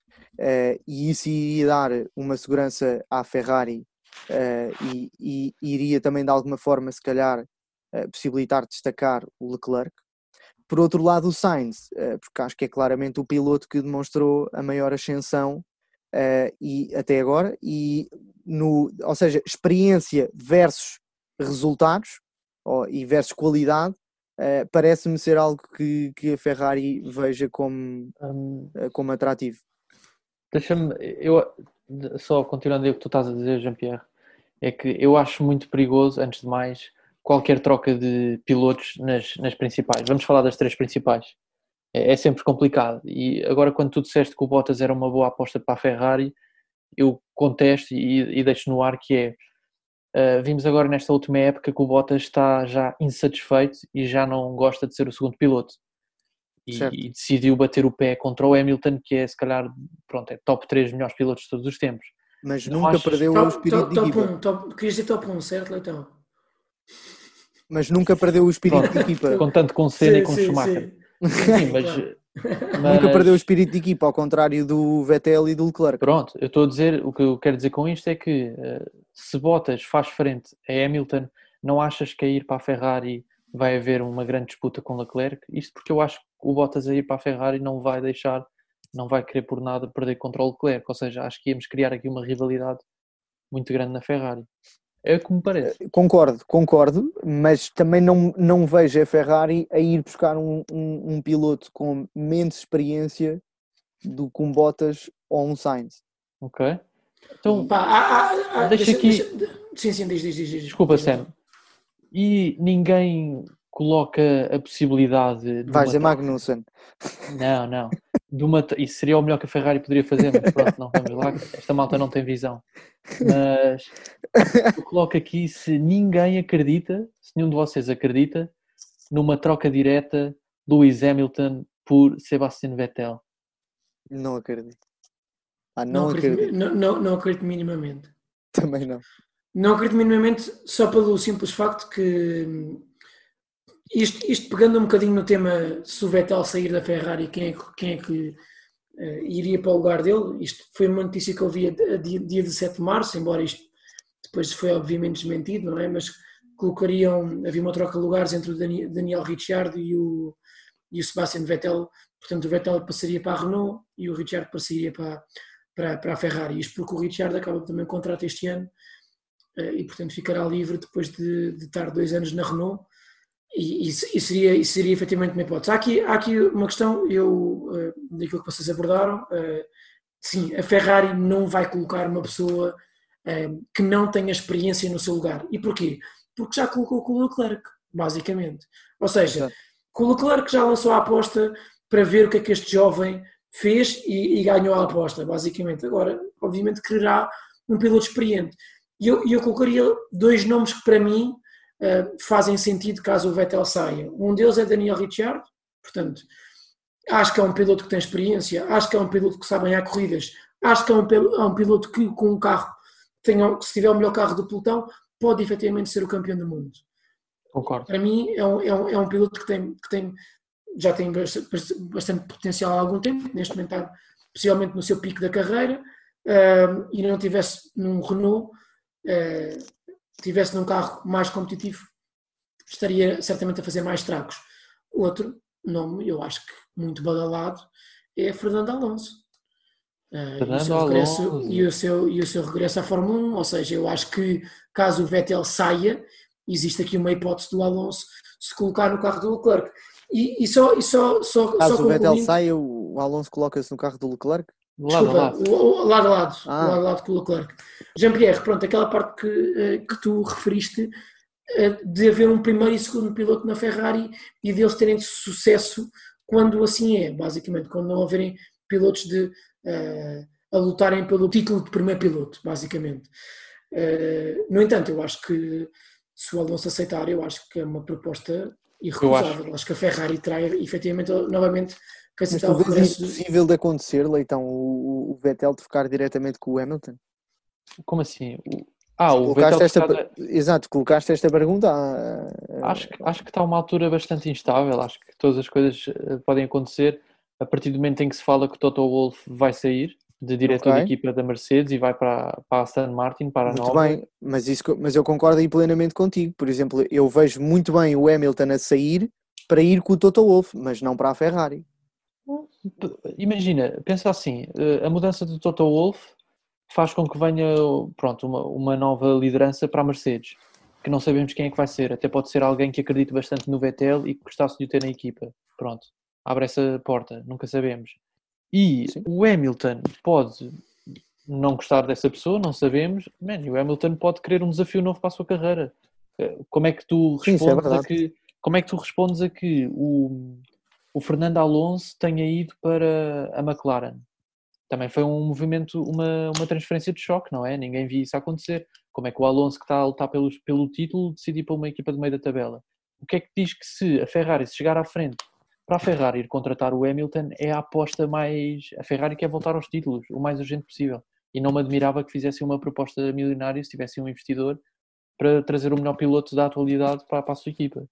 e isso iria dar uma segurança à Ferrari uh, e, e, iria também de alguma forma, se calhar, uh, possibilitar destacar o Leclerc. Por outro lado, o Sainz, uh, porque acho que é claramente o piloto que demonstrou a maior ascensão e, até agora, e no, ou seja, experiência versus resultados ou, e versus qualidade, parece-me ser algo que, que a Ferrari veja como, um, como atrativo. Deixa-me, eu só continuando o que tu estás a dizer, Jean-Pierre, é que eu acho muito perigoso, antes de mais, qualquer troca de pilotos nas, nas principais. Vamos falar das três principais. É, é, sempre complicado. E agora, quando tu disseste que o Bottas era uma boa aposta para a Ferrari, eu contesto e, e deixo no ar que é. Uh, vimos agora nesta última época que o Bottas está já insatisfeito e já não gosta de ser o segundo piloto. E, e, decidiu bater o pé contra o Hamilton, que é se calhar pronto, é top 3 melhores pilotos de todos os tempos. Mas não nunca perdeu top, o espírito top, de equipa. Um, top, querias dizer top 1, certo, Leitão? Mas nunca perdeu o espírito Pronto, de equipa. Contando com Senna e com sim, Schumacher. Sim, sim mas, mas, Nunca perdeu o espírito de equipa, ao contrário do Vettel e do Leclerc. Pronto, eu estou a dizer, o que eu quero dizer com isto é que uh, se Bottas faz frente a Hamilton, não achas que a ir para a Ferrari vai haver uma grande disputa com Leclerc? Isto porque eu acho que o Bottas a ir para a Ferrari não vai deixar não vai querer por nada perder contra o Leclerc, ou seja, acho que íamos criar aqui uma rivalidade muito grande na Ferrari. É como parece. Eh, concordo, concordo, mas também não, não vejo a Ferrari a ir buscar um, um, um piloto com menos experiência do que um Bottas ou um Sainz. Ok. Então, Pá, ah, ah, ah, deixa, deixa, aqui. Deixa... Sim, sim, diz, diz, diz. Desculpa, diz, Sam. E ninguém coloca a possibilidade. De Vais a Magnussen. Não, não. De uma... Isso seria o melhor que a Ferrari poderia fazer, mas pronto, não vamos lá. Esta malta não tem visão. Mas eu coloco aqui se ninguém acredita, se nenhum de vocês acredita, numa troca direta Lewis Hamilton por Sebastian Vettel. Não acredito. Ah, não, não acredito. acredito. Não, não, não acredito minimamente. Também não. Não acredito minimamente só pelo simples facto que isto, isto, pegando um bocadinho no tema se o Vettel sair da Ferrari, quem é, quem é que uh, iria para o lugar dele? Isto foi uma notícia que eu vi a dia, dia 17 de março, embora isto depois foi obviamente desmentido, não é? Mas colocariam, havia uma troca de lugares entre o Daniel, Daniel Ricciardo e o, e o Sebastian Vettel, portanto o Vettel passaria para a Renault e o Ricciardo passaria para, para, para a Ferrari. Isto porque o Ricciardo acaba também o contrato este ano uh, e portanto ficará livre depois de, de estar dois anos na Renault e, e, seria, e seria efetivamente uma hipótese. Há aqui, há aqui uma questão, eu, uh, daquilo que vocês abordaram, uh, sim, a Ferrari não vai colocar uma pessoa que não tenha experiência no seu lugar. E porquê? Porque já colocou com o Leclerc, basicamente. Ou seja, com o Leclerc já lançou a aposta para ver o que é que este jovem fez e, e ganhou a aposta, basicamente. Agora, obviamente, quererá um piloto experiente. E eu, eu colocaria dois nomes que, para mim, uh, fazem sentido caso o Vettel saia. Um deles é Daniel Ricciardo, portanto, acho que é um piloto que tem experiência, acho que é um piloto que sabe ganhar corridas, acho que é um, é um piloto que com um carro, tenha, se tiver o melhor carro do pelotão, pode efetivamente ser o campeão do mundo. Concordo. Para mim é um, é um, é um piloto que tem, que tem já tem bastante potencial há algum tempo, neste momento está possivelmente no seu pico da carreira, uh, e não tivesse num Renault, uh, tivesse num carro mais competitivo, estaria certamente a fazer mais tragos. Outro nome, eu acho que muito badalado, é Fernando Alonso. Uh, Fernando e, o seu regresso, Alonso. e, o seu, e o seu regresso à Fórmula 1, ou seja, eu acho que caso o Vettel saia, existe aqui uma hipótese do Alonso se colocar no carro do Leclerc. E, e só, e só, só, Caso só o Vettel saia, o Alonso coloca-se no carro do Leclerc? Lado a Desculpa, lado. o- lado a lado, Ah. lado lado com o Leclerc. Jean-Pierre, pronto, aquela parte que, eh, que tu referiste eh, de haver um primeiro e segundo piloto na Ferrari e deles terem sucesso quando assim é, basicamente, quando não haverem pilotos de, eh, a lutarem pelo título de primeiro piloto, basicamente. Eh, no entanto, eu acho que se o Alonso aceitar, eu acho que é uma proposta irrecusável. acho. que a Ferrari terá efetivamente novamente tu o vês regresso isso do- possível de acontecer, Leitão, o, o Vettel trocar diretamente com o Hamilton? Como assim? O- Ah, o Colocaste Vettel esta, Exato, colocaste esta pergunta. ah, Acho, que- acho que está uma altura bastante instável. Acho que todas as coisas eh, podem acontecer a partir do momento em que se fala que o Toto Wolff vai sair de diretor Ok. da equipa da Mercedes e vai para, para a Aston Martin, para a Muito nova. bem, mas, isso, mas eu concordo aí plenamente contigo. Por exemplo, eu vejo muito bem o Hamilton a sair para ir com o Toto Wolff, mas não para a Ferrari. Imagina, pensa assim, eh, a mudança do Toto Wolff faz com que venha pronto, uma, uma nova liderança para a Mercedes, que não sabemos quem é que vai ser, até pode ser alguém que acredite bastante no Vettel e que gostasse de o ter na equipa. Pronto, abre essa porta, nunca sabemos. E Sim. o Hamilton pode não gostar dessa pessoa, não sabemos, man, e o Hamilton pode querer um desafio novo para a sua carreira. Eh, Como é que tu Sim, é respondes a verdade. que como é que tu respondes a que o, o Fernando Alonso tenha ido para a McLaren? Também foi um movimento, uma, uma transferência de choque, não é? Ninguém viu isso acontecer. Como é que o Alonso, que está a lutar pelo, pelo título, decide ir para uma equipa do meio da tabela? O que é que diz que se a Ferrari se chegar à frente para a Ferrari ir contratar o Hamilton é a aposta mais. A Ferrari quer voltar aos títulos o mais urgente possível. E não me admirava que fizessem uma proposta milionária se tivessem um investidor para trazer o melhor piloto da atualidade para, para a sua equipa.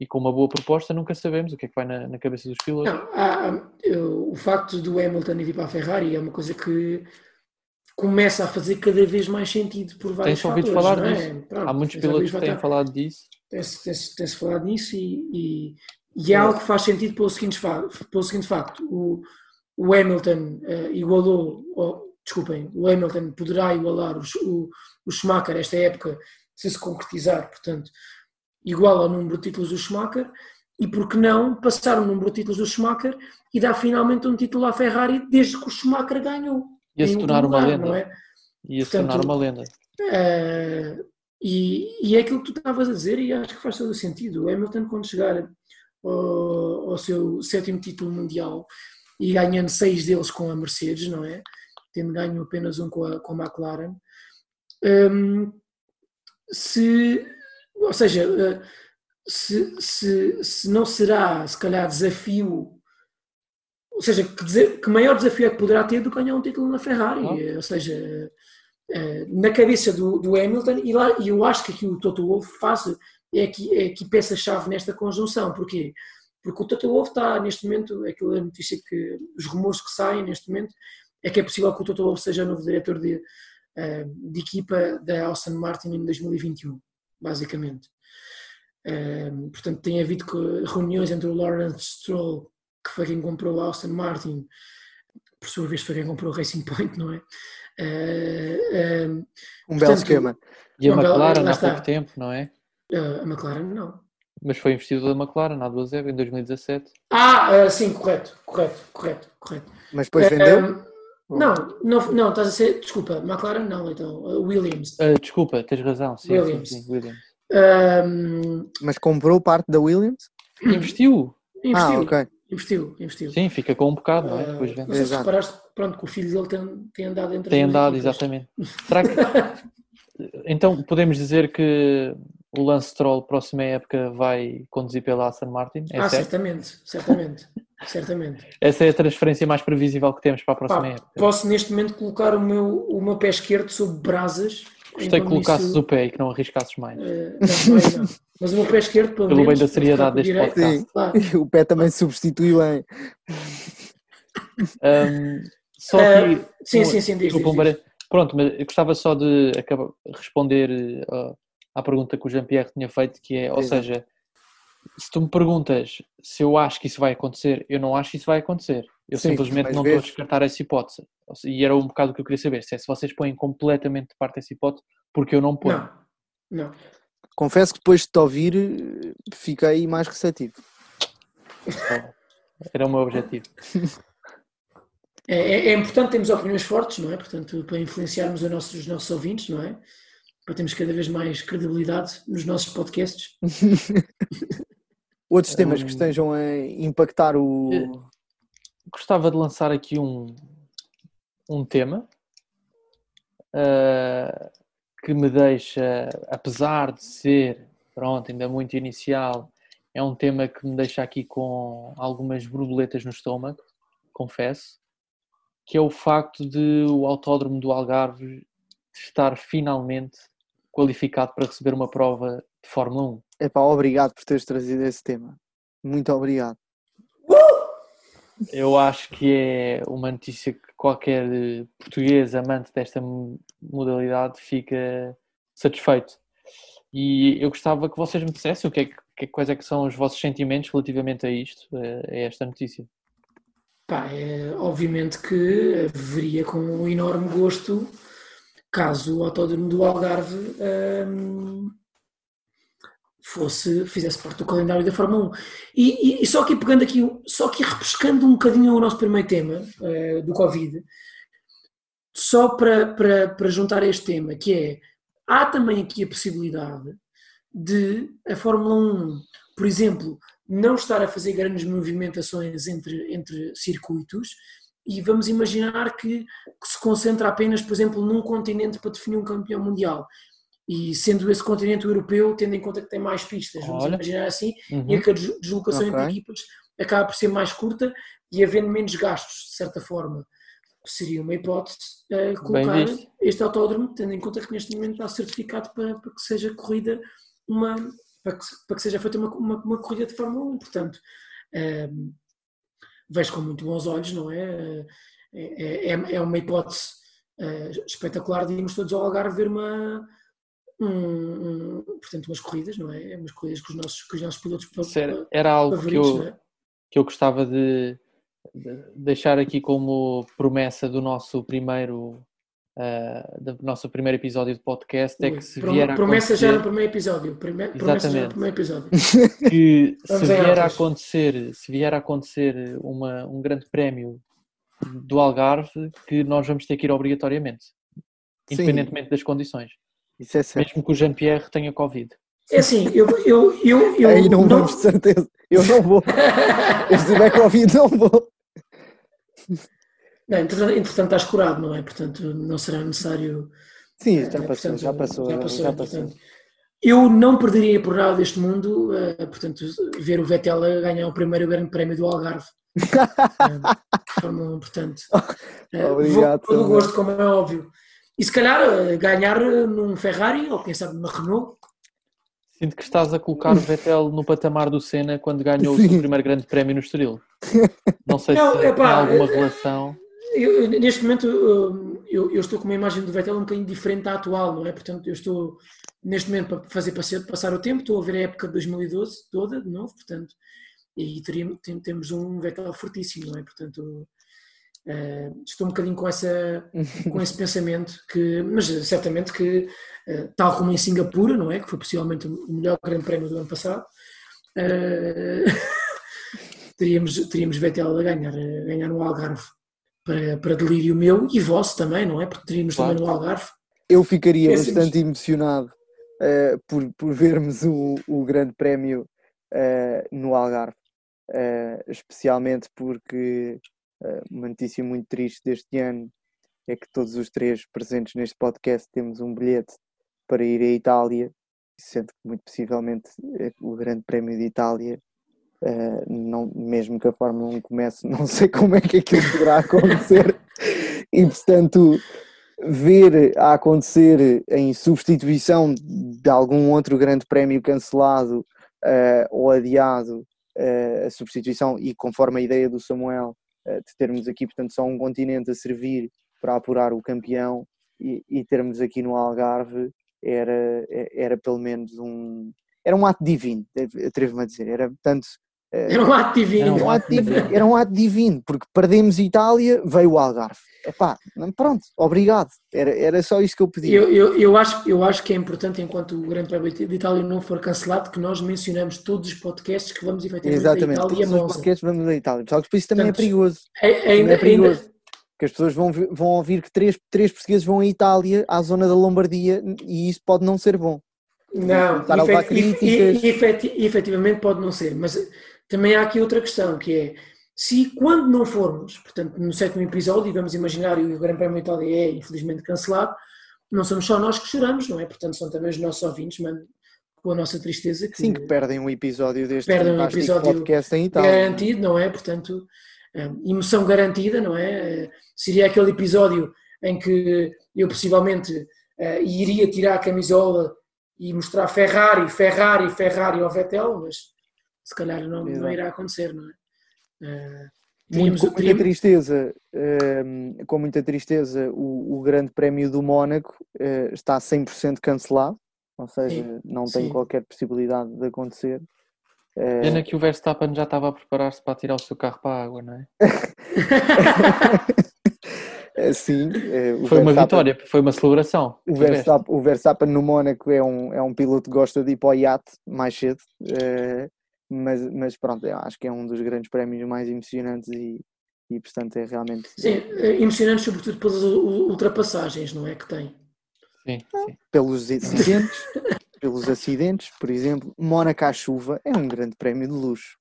E com uma boa proposta nunca sabemos o que é que vai na, na cabeça dos pilotos. Não, há- há- eu- o facto do Hamilton ir para a Ferrari é uma coisa que começa a fazer cada vez mais sentido por vários Tem-se ouvido fatores. falar é? disso. Pronto, Há muitos pilotos que têm falado disso. Tem-se tem-se- tem-se falado nisso e, e- e é algo que faz sentido pelo seguinte, pelo seguinte facto. O, o Hamilton eh, igualou, ou, desculpem, o Hamilton poderá igualar o, Sch- o, o Schumacher esta época se se concretizar, portanto, igual ao número de títulos do Schumacher e por que não passar o número de títulos do Schumacher e dar finalmente um título à Ferrari desde que o Schumacher ganhou. Ia se tornar uma lenda. não é? Ia se Portanto, tornar uma lenda. Eh, e, e é aquilo que tu estavas a dizer, e acho que faz todo o sentido. O Hamilton, quando chegar ao, ao seu sétimo título mundial e ganhando seis deles com a Mercedes, não é? Tendo ganho apenas um com a, com a McLaren, hum, se, ou seja, eh, se, se, se não será, se calhar, desafio. Ou seja, que, desa- que maior desafio é que poderá ter do que ganhar um título na Ferrari? Eh, Ou seja, eh, na cabeça do, do Hamilton, e, lá, e eu acho que aqui o Toto Wolff faz é aqui, é aqui peça-chave nesta conjunção. Porquê? Porque o Toto Wolff está neste momento, aquela notícia que os rumores que saem neste momento é que é possível que o Toto Wolff seja novo diretor de, eh, de equipa da Aston Martin em 2021, basicamente. Eh, portanto, tem havido reuniões entre o Lawrence Stroll, que foi quem comprou a Aston Martin, por sua vez foi quem comprou o Racing Point, não é? Eh, Um Portanto, belo esquema. E a McLaren há pouco tempo, não é? Eh, a McLaren não. Mas foi investidor da McLaren duas épocas, em 2017. Ah, eh, sim, correto, correto, correto, correto. Mas depois Eh, vendeu? Não, não, não, estás a ser, desculpa, McLaren não, então, Williams. Ah, desculpa, tens razão. Sim, Williams. sim, sim, Williams. Ahm, Mas comprou parte da Williams? Investiu. investiu, Ah, ok. investiu, investiu. Sim, fica com um bocado, não é? Depois não vende. sei se Exato. reparaste, pronto, que o filho dele tem, tem andado entre Tem andado, equipas. exatamente. Será que. Então podemos dizer que o Lance Stroll, próxima época, vai conduzir pela Aston Martin? É ah, certo? certamente, certamente, certamente. Essa é a transferência mais previsível que temos para a próxima Pá, época. posso neste momento colocar o meu, o meu pé esquerdo sobre brasas. Gostei que colocasses isso- o pé e que não arriscasses mais. eh, não, não. Mas o meu pé esquerdo, pelo, Pelo bem menos, da vai seriedade deste direito. podcast. Claro. O pé também se substitui bem. Ahm, só Eh, que. Sim, um- sim, sim, diz, Desculpa, um diz, bare- pronto, mas eu gostava só de acabar, responder uh, à pergunta que o Jean-Pierre tinha feito, que é, ou Exato. seja, se tu me perguntas se eu acho que isso vai acontecer, eu não acho que isso vai acontecer. Eu Sim, simplesmente não estou a descartar essa hipótese. E era um bocado o que eu queria saber, se é se vocês põem completamente de parte essa hipótese, porque eu não ponho. Não, não. Confesso que depois de te ouvir, fiquei mais receptivo. Era o meu objetivo. É, é, é, importante termos opiniões fortes, não é? Portanto, para influenciarmos os nossos, os nossos ouvintes, não é? Para termos cada vez mais credibilidade nos nossos podcasts. Outros temas que estejam a impactar o. Gostava de lançar aqui um, um tema uh, que me deixa, apesar de ser, pronto, ainda muito inicial, é um tema que me deixa aqui com algumas borboletas no estômago, confesso que é o facto de o Autódromo do Algarve estar finalmente qualificado para receber uma prova de Fórmula 1. Epá, obrigado por teres trazido esse tema. Muito obrigado. Eu acho que é uma notícia que qualquer português amante desta modalidade fica satisfeito. E eu gostava que vocês me dissessem o que é que, quais é que são os vossos sentimentos relativamente a isto, a esta notícia. Pá, é, obviamente que veria com um enorme gosto caso o Autódromo do Algarve um, fosse, fizesse parte do calendário da Fórmula 1. E, e, e, só aqui pegando aqui, só aqui repescando um bocadinho o nosso primeiro tema uh, do Covid, só para, para, para juntar a este tema, que é, há também aqui a possibilidade de a Fórmula 1, por exemplo, não estar a fazer grandes movimentações entre, entre circuitos e vamos imaginar que, que, se concentra apenas, por exemplo, num continente para definir um campeão mundial. E sendo esse continente europeu, tendo em conta que tem mais pistas, vamos Olha. imaginar assim, uhum. e que a deslocação okay. entre equipas acaba por ser mais curta e havendo menos gastos, de certa forma. Seria uma hipótese uh, colocar este autódromo, tendo em conta que neste momento está certificado para, para que seja corrida uma, para que, para que seja feita uma, uma, uma, corrida de Fórmula 1. Portanto, um, vejo com muito bons olhos, não é? É, é, é uma hipótese uh, espetacular de irmos todos ao Algarve ver uma, um, um, portanto, umas corridas, não é? Umas corridas com os nossos, com os nossos pilotos era, era algo que eu, é? que eu gostava de, de deixar aqui como promessa do nosso primeiro uh, do nosso primeiro episódio de podcast é que se vier a promessa acontecer... já no primeiro episódio Promessa Exatamente. já no primeiro episódio que se vier a acontecer se vier a acontecer uma, um grande prémio do Algarve que nós vamos ter que ir obrigatoriamente independentemente Sim. das condições Isso é certo. mesmo que o Jean-Pierre tenha Covid é assim, eu, eu, eu, eu Aí não, não vamos de certeza. Eu não vou. se tiver Covid, não vou. Não, entretanto, estás curado, não é? Portanto, não será necessário. Sim, já, é, passou, portanto, já passou, já passou. Já passou. Portanto, eu não perderia por nada deste mundo, uh, portanto, ver o Vettel ganhar o primeiro grande prémio do Algarve. uh, forma, portanto, uh, Obrigado, vou, todo gosto, como é óbvio. E se calhar ganhar num Ferrari ou quem sabe numa Renault. Sinto que estás a colocar o Vettel no patamar do Senna quando ganhou Sim. o primeiro grande prémio no Estoril. Não sei não, se epá, tem alguma relação eu, neste momento eu, eu, estou com uma imagem do Vettel um bocadinho diferente da atual, não é? Portanto, eu estou neste momento para fazer passar o tempo, estou a ver a época de 2012 toda de novo, portanto, e teríamos, temos um Vettel fortíssimo, não é? Portanto, uh, estou um bocadinho com, essa, com esse pensamento, que, mas certamente que, uh, tal como em Singapura, não é? Que foi possivelmente o melhor grande prémio do ano passado, uh, teríamos, teríamos Vettel a ganhar, a ganhar no Algarve para, para delírio meu e vosso também, não é? Porque teríamos claro. também no Algarve. Eu ficaria bastante emocionado uh, por, por vermos o, o Grande Prémio uh, no Algarve, uh, especialmente porque uma notícia muito triste deste ano é que todos os três presentes neste podcast temos um bilhete para ir à Itália, sendo que muito possivelmente o Grande Prémio de Itália Uh, não, mesmo que a Fórmula 1 comece, não sei como é que aquilo poderá acontecer, e portanto, ver a acontecer em substituição de algum outro grande prémio cancelado uh, ou adiado, uh, a substituição, e conforme a ideia do Samuel, de termos aqui, portanto, só um continente a servir para apurar o campeão, e, e termos aqui no Algarve era, era pelo menos um. Era um ato divino, atrevo-me a dizer. Era, portanto, era um ato divino. Era um ato divino, era um ato divino porque perdemos Itália, veio o Algarve. Epá, pronto, obrigado. Era, era só isso que eu pedi. Eu, eu, eu, acho, eu acho que é importante, enquanto o Grande Prémio de Itália não for cancelado, que nós mencionamos todos os podcasts que vamos efetivamente Exatamente, a Itália todos e os podcasts vamos a Itália. Só que depois isso também Portanto, é perigoso. É, ainda, é perigoso. ainda, Que as pessoas vão, vão ouvir que três, três portugueses vão à Itália, à zona da Lombardia, e isso pode não ser bom. não, efet- e- críticas. e- efeti- efetivamente pode não ser, mas também há aqui outra questão, que é, se quando não formos, portanto, no sétimo episódio, e vamos imaginar, e o Grande Prémio Itália é infelizmente cancelado, não somos só nós que choramos, não é? Portanto, são também os nossos ouvintes, mano, com a nossa tristeza, que Sim, que perdem um episódio deste Perdem um episódio podcast em Itália. garantido, não é? Portanto, hum, emoção garantida, não é? Eh, Seria aquele episódio em que eu possivelmente eh, iria tirar a camisola e mostrar Ferrari, Ferrari, Ferrari ao Vettel, mas se calhar não, não irá acontecer, não é? Eh, Muito, com muita tristeza, ehm, com muita tristeza, o, o Grande Prémio do Mónaco eh, está 100% cancelado, ou seja, Sim, não tem sim. qualquer possibilidade de acontecer. Eh, Pena que o Verstappen já estava a preparar-se para tirar o seu carro para a água, não é? O Foi uma vitória, foi uma celebração. O. Verstappen, o Verstappen no Mónaco é um, é um piloto que gosta de ir para o iate mais cedo, mas, mas pronto, eu acho que é um dos grandes prémios mais emocionantes e, e portanto é realmente Sim, eh, emocionante sobretudo pelas ultrapassagens, não é? Que tem. Sim, sim. pelos acidentes, pelos acidentes, por exemplo, Mónaco à chuva é um grande prémio de luxo.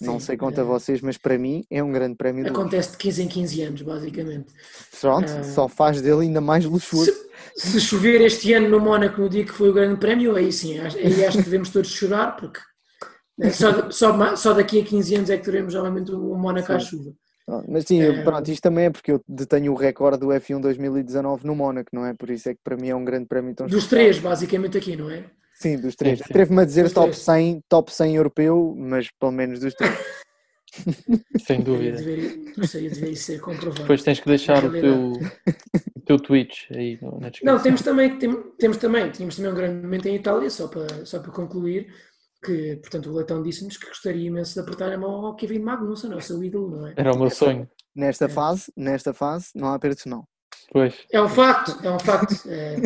Não Sim, sei quanto a eh, vocês, mas para mim é um grande prémio de luxo. Acontece de 15 em 15 anos, basicamente. Pronto, eh, só faz dele ainda mais luxuoso. Se, se chover este ano no Mónaco no dia que foi o Grande Prémio, aí sim, aí acho que devemos todos chorar, porque só, só, ma- só daqui a 15 anos é que teremos novamente o Mónaco à chuva. Pronto, Mas sim, Eh, pronto, isto também é porque eu detenho o recorde do F1 2019 no Mónaco, não é? Por isso é que para mim é um grande prémio tão Dos especial. três, basicamente, aqui, não é? Sim, dos três. sim. Atrevo-me a dizer Dos top três. 100, top 100 europeu, mas pelo menos dos três. Sem dúvida. deveria, não sei, deveria ser comprovado. Depois tens que deixar o teu, o teu Twitch aí na descrição. Não, temos também, tem- temos também, tínhamos também um grande momento em Itália, só para, só para concluir, que, portanto, o Leitão disse-nos que gostaria imenso de apertar a mão ao Kevin Magnussen, ao seu ídolo, não é? Era o meu sonho. Nesta É. fase, nesta fase, não há apertos não. Pois. É um facto, é um facto. é,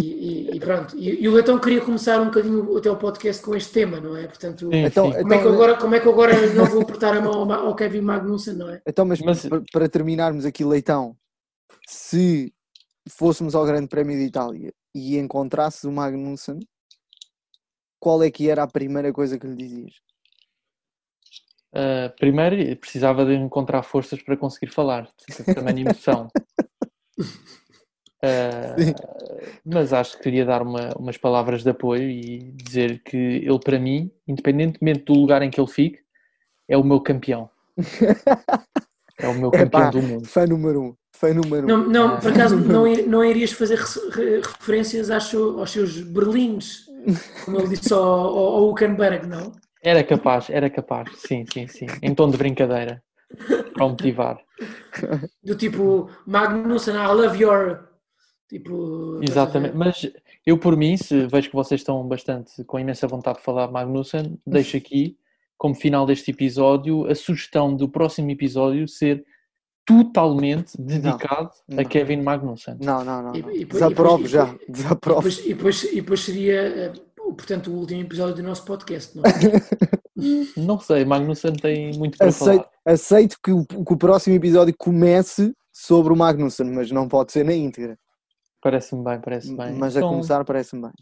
e, e- e pronto. E, e o Leitão queria começar um bocadinho até o podcast com este tema, não é? Portanto, Sim, Então, sim. como, é que eu então, agora, como é que agora não vou apertar a mão ao, Kevin Magnussen, não é? Então, mas, Mas- pa- para terminarmos aqui, Leitão, se fôssemos ao Grande Prémio de Itália e encontrasses o Magnussen, qual é que era a primeira coisa que lhe dizias? Uh, primeiro, precisava de encontrar forças para conseguir falar. Também emoção. Uh, mas acho que queria dar uma- umas palavras de apoio e dizer que ele, para mim, independentemente do lugar em que ele fique, é o meu campeão. É o meu campeão Epá, do mundo. Fã número um. Fã número um. Não, não por acaso não, ir- não irias fazer re- re- referências aos seus berlins, como ele disse ao, ao, ao Huckenberg, não? Era capaz, era capaz. Sim, sim, sim. Em tom de brincadeira. Para o motivar. Do tipo, Magnussen, I love your. Tipo. Exatamente. Mas eu, por mim, se vejo que vocês estão bastante com imensa vontade de falar Magnussen, deixo aqui, como final deste episódio, a sugestão do próximo episódio ser totalmente dedicado não. a Kevin Magnussen. Não, não, não. Não. e- e- Desaprovo e- já. E Desaprovo. depois, e, depois, e depois seria, eh, portanto, o último episódio do nosso podcast, não é? Não sei, Magnussen tem muito para Aceito, falar. aceito que, o, que o próximo episódio comece sobre o Magnussen, mas não pode ser na íntegra. Parece-me bem, parece bem. Mas a Então, começar parece-me bem.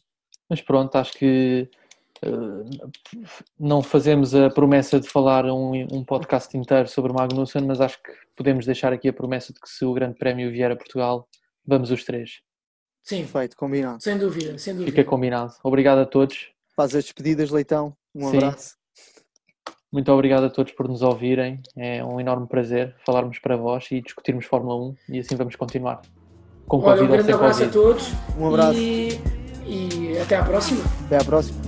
Mas pronto, acho que não fazemos a promessa de falar um, um podcast inteiro sobre Magnussen, mas acho que podemos deixar aqui a promessa de que se o Grande Prémio vier a Portugal, vamos os três. Sim, Perfeito, combinado. sem dúvida, sem dúvida. Fica combinado. Obrigado a todos. Faz as despedidas, Leitão. Um Sim. abraço. Muito obrigado a todos por nos ouvirem. É um enorme prazer falarmos para vós e discutirmos Fórmula 1 e assim vamos continuar. Com Olha, um grande abraço a Covid. todos Um abraço. e, e até à próxima. Até à próxima.